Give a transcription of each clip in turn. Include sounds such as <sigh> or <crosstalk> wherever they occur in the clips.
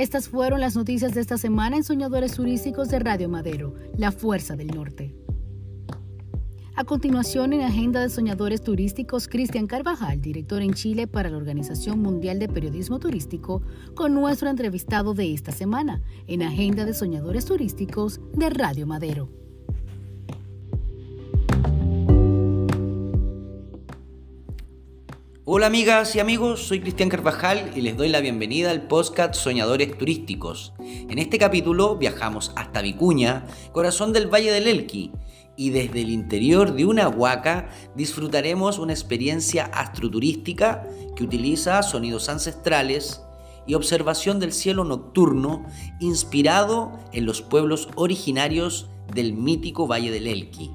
Estas fueron las noticias de esta semana en Soñadores Turísticos de Radio Madero, La Fuerza del Norte. A continuación, en Agenda de Soñadores Turísticos, Cristian Carvajal, director en Chile para la Organización Mundial de Periodismo Turístico, con nuestro entrevistado de esta semana, en Agenda de Soñadores Turísticos de Radio Madero. Hola amigas y amigos, soy Cristian Carvajal y les doy la bienvenida al podcast Soñadores Turísticos. En este capítulo viajamos hasta Vicuña, corazón del Valle del Elqui, y desde el interior de una huaca disfrutaremos una experiencia astroturística que utiliza sonidos ancestrales y observación del cielo nocturno inspirado en los pueblos originarios del mítico Valle del Elqui.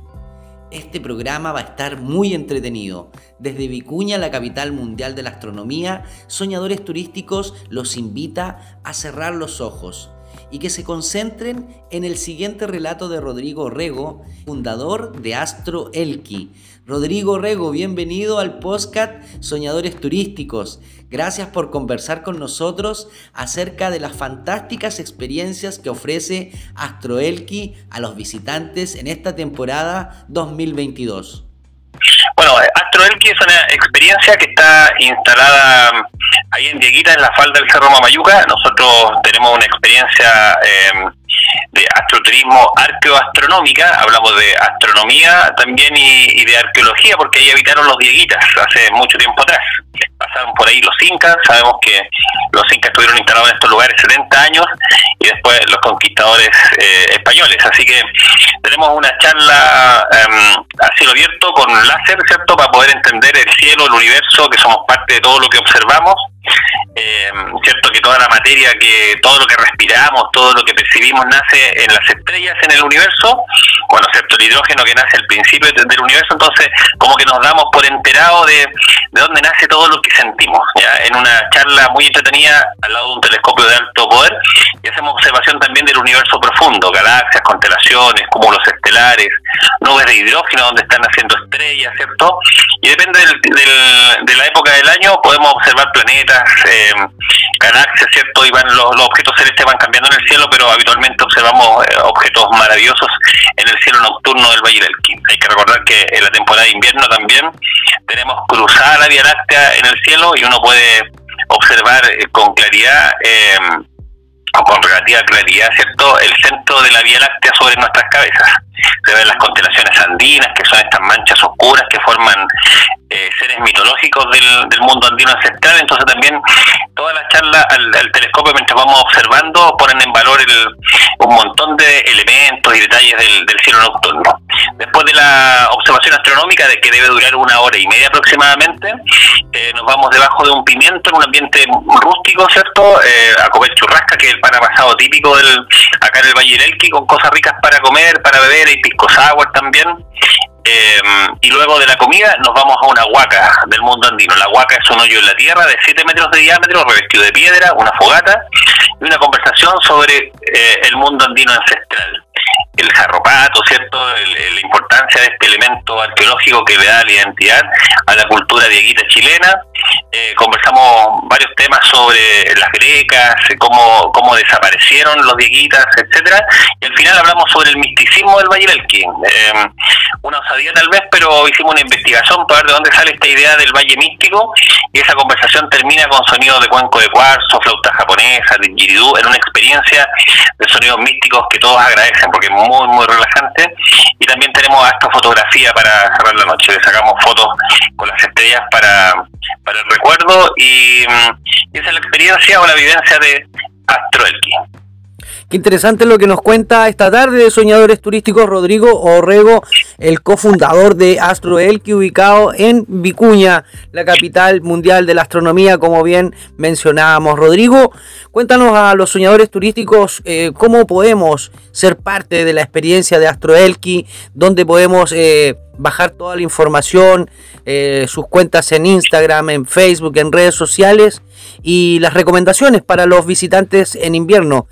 Este programa va a estar muy entretenido. Desde Vicuña, la capital mundial de la astronomía, Soñadores Turísticos los invita a cerrar los ojos y que se concentren en el siguiente relato de Rodrigo Rego, fundador de Astro Elqui. Rodrigo Rego, bienvenido al podcast Soñadores Turísticos. Gracias por conversar con nosotros acerca de las fantásticas experiencias que ofrece Astro Elqui a los visitantes en esta temporada 2022. Bueno, Astro Elqui es una experiencia que está instalada ahí en Dieguita, en la falda del Cerro Mamayuca. Nosotros tenemos una experiencia eh, de astroturismo arqueoastronómica, hablamos de astronomía también y, de arqueología, porque ahí habitaron los dieguitas hace mucho tiempo atrás. Pasaron por ahí los incas, sabemos que los incas estuvieron instalados en estos lugares 70 años y después los conquistadores eh, españoles. Así que tenemos una charla em, a abierto con láser, ¿cierto? Para poder entender el cielo, el universo, que somos parte de todo lo que observamos eh, cierto que toda la materia, que todo lo que respiramos, todo lo que percibimos nace en las estrellas en el universo, bueno, excepto el hidrógeno que nace al principio del universo, entonces como que nos damos por enterado de, de dónde nace todo lo que sentimos, ¿ya? en una charla muy entretenida al lado de un telescopio de alto poder del universo profundo, galaxias, constelaciones, cúmulos estelares, nubes de hidrógeno donde están naciendo estrellas, ¿cierto? Y depende del, de la época del año podemos observar planetas, eh, galaxias, ¿cierto? Y van, los, objetos celestes van cambiando en el cielo, pero habitualmente observamos eh, objetos maravillosos en el cielo nocturno del Valle del Elqui. Hay que recordar que en la temporada de invierno también tenemos cruzada la Vía Láctea en el cielo y uno puede observar eh, con claridad o con relativa claridad, ¿cierto?, el centro de la Vía Láctea sobre nuestras cabezas. Se ven las constelaciones andinas, que son estas manchas oscuras que forman eh, seres mitológicos del, mundo andino ancestral, entonces también toda la charla al, telescopio mientras vamos observando ponen en valor el, un montón de elementos y detalles del, cielo nocturno. Después de la observación astronómica, de que debe durar una hora y media aproximadamente, eh, nos vamos debajo de un pimiento en un ambiente rústico, ¿cierto? Eh, a comer churrasca, que es el pan pasado típico del acá en el Valle del Elqui, con cosas ricas para comer, para beber, y pisco sour también. Eh, y luego de la comida nos vamos a una huaca del mundo andino. La huaca es un hoyo en la tierra de 7 metros de diámetro, revestido de piedra, una fogata y una conversación sobre eh, el mundo andino ancestral. El jarropato, ¿cierto? la importancia de este elemento arqueológico que le da la identidad a la cultura dieguita chilena. Eh, conversamos varios temas sobre las grecas, cómo, cómo desaparecieron los dieguitas, etcétera Y al final hablamos sobre el misticismo del Valle del Elqui. una osadía tal vez, pero hicimos una investigación para ver de dónde sale esta idea del Valle Místico y esa conversación termina con sonidos de cuenco de cuarzo, flauta japonesa, de en una experiencia de sonidos místicos que todos agradecen porque es muy, muy relajante. Y también tenemos hasta fotografía para cerrar la noche, le sacamos fotos con las estrellas para, para el recuerdo y, y esa es la experiencia o la vivencia de Astro Elqui. Qué interesante lo que nos cuenta esta tarde de Soñadores Turísticos Rodrigo Orrego, el cofundador de Astro Elqui, ubicado en Vicuña, la capital mundial de la astronomía, como bien mencionábamos. Rodrigo, cuéntanos a los soñadores turísticos eh, cómo podemos ser parte de la experiencia de Astro Elqui, dónde podemos eh, bajar toda la información, eh, sus cuentas en Instagram, en Facebook, en redes sociales y las recomendaciones para los visitantes en invierno.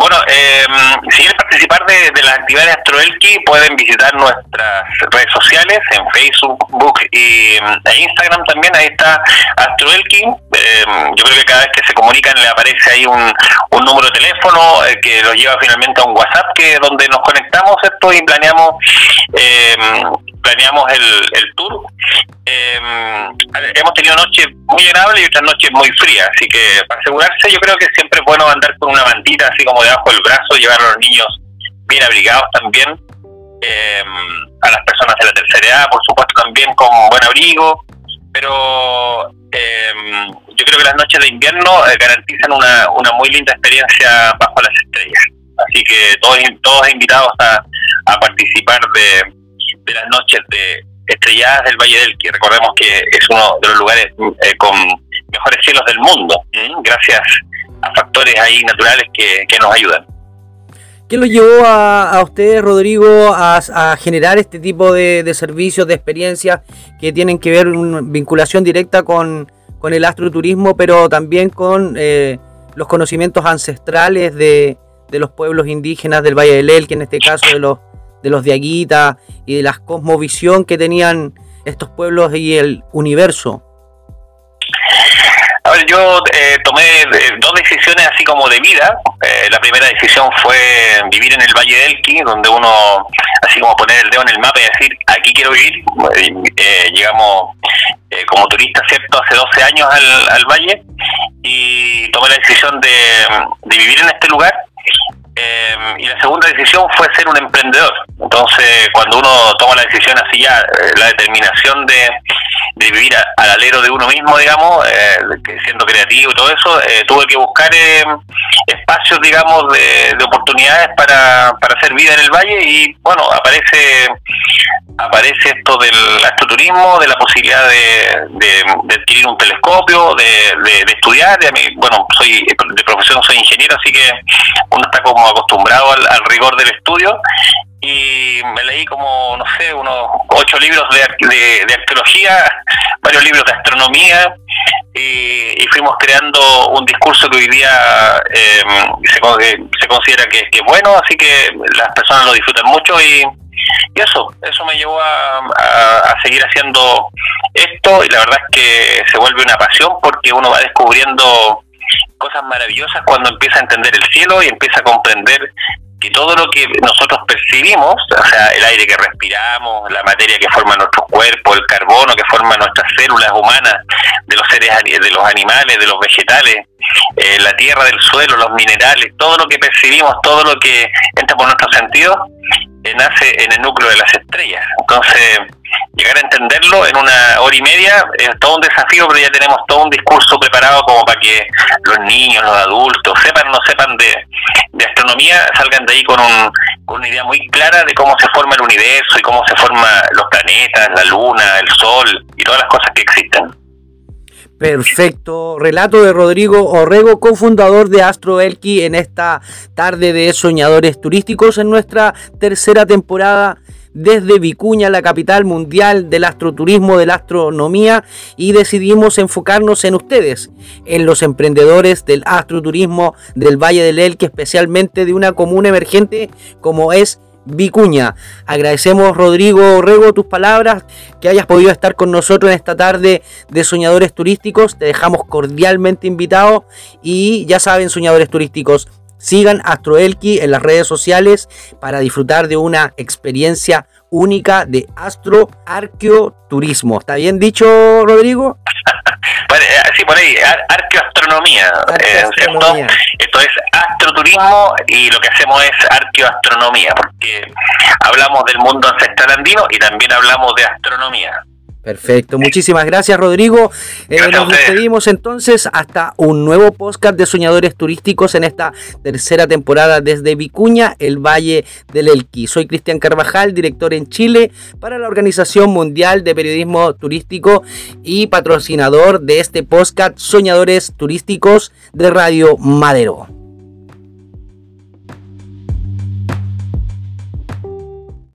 Bueno, eh, si quieren participar de, las actividades de AstroElki, pueden visitar nuestras redes sociales, en Facebook y e Instagram también, ahí está AstroElki. Eh, yo creo que cada vez que se comunican le aparece ahí un, un número de teléfono eh, que los lleva finalmente a un WhatsApp, que donde nos conectamos esto y planeamos eh, planeamos el, el tour. hemos tenido noches muy agradables y otras noches muy frías, así que para asegurarse yo creo que siempre es bueno andar con una mantita así como debajo del brazo, llevar a los niños bien abrigados también, eh, a las personas de la tercera edad, por supuesto también con buen abrigo, pero eh, yo creo que las noches de invierno eh, garantizan una, una muy linda experiencia bajo las estrellas. Así que todos, todos invitados a, a participar de, de las noches de estrelladas del Valle del que recordemos que es uno de los lugares con mejores cielos del mundo, gracias a factores ahí naturales que, nos ayudan. ¿Qué lo llevó a, a ustedes, Rodrigo, a, generar este tipo de, servicios, de experiencias que tienen que ver una vinculación directa con, el astroturismo, pero también con eh, los conocimientos ancestrales de, los pueblos indígenas del Valle del Elqui, en este caso de los de los Diaguita y de la cosmovisión que tenían estos pueblos y el universo? Yo eh, tomé eh, dos decisiones así como de vida. Eh, la primera decisión fue vivir en el Valle del Elqui, donde uno, así como poner el dedo en el mapa y decir, aquí quiero vivir. llegamos como turista, ¿cierto?, hace 12 años al, al valle y tomé la decisión de, de vivir en este lugar y la segunda decisión fue ser un emprendedor. Entonces, cuando uno toma la decisión así ya, eh, la determinación de, vivir al alero de uno mismo, digamos, eh, siendo creativo y todo eso, eh, tuve que buscar em, espacios, digamos, de, oportunidades para, para hacer vida en el valle y, bueno, aparece aparece esto del astroturismo, de la posibilidad de, de, adquirir un telescopio, de, de, estudiar. De, bueno, soy de profesión soy ingeniero, así que uno está como acostumbrado al, rigor del estudio y me leí como, no sé, unos ocho libros de, de, arqueología, <laughs> varios libros de astronomía y, fuimos creando un discurso que hoy día eh, se, considera que, es bueno, así que las personas lo disfrutan mucho y y eso, eso me llevó a, seguir haciendo esto y la verdad es que se vuelve una pasión porque uno va descubriendo cosas maravillosas cuando empieza a entender el cielo y empieza a comprender que todo lo que nosotros percibimos, o sea, el aire que respiramos, la materia que forma nuestro cuerpo, el carbono que forma nuestras células humanas, de los seres, de los animales, de los vegetales, eh, la tierra, del suelo, los minerales, todo lo que percibimos, todo lo que entra por nuestros sentidos, eh, nace en el núcleo de las estrellas. Entonces, llegar a entenderlo en una hora y media es todo un desafío, pero ya tenemos todo un discurso preparado como para que los niños, los adultos, sepan o no sepan de, astronomía, salgan de ahí con, un, con una idea muy clara de cómo se forma el universo y cómo se forman los planetas, la luna, el sol y todas las cosas que existen. Perfecto. Relato de Rodrigo Orrego, cofundador de Astro Elqui en esta tarde de soñadores turísticos en nuestra tercera temporada desde Vicuña, la capital mundial del astroturismo, de la astronomía, y decidimos enfocarnos en ustedes, en los emprendedores del astroturismo del Valle del Elqui, especialmente de una comuna emergente como es Vicuña. Agradecemos, Rodrigo Rego, tus palabras, que hayas podido estar con nosotros en esta tarde de Soñadores Turísticos. Te dejamos cordialmente invitados y ya saben, Soñadores Turísticos, sigan AstroElki en las redes sociales para disfrutar de una experiencia única de astroarqueoturismo. ¿Está bien dicho, Rodrigo? <laughs> Eh, sí, por ahí, arqueoastronomía, eh, Esto es astroturismo y lo que hacemos es arqueoastronomía, porque hablamos del mundo ancestral andino y también hablamos de astronomía. Perfecto, muchísimas gracias Rodrigo. Eh, nos despedimos entonces hasta un nuevo podcast de Soñadores Turísticos en esta tercera temporada desde Vicuña, el Valle del Elqui. Soy Cristian Carvajal, director en Chile para la Organización Mundial de Periodismo Turístico y patrocinador de este podcast Soñadores Turísticos de Radio Madero.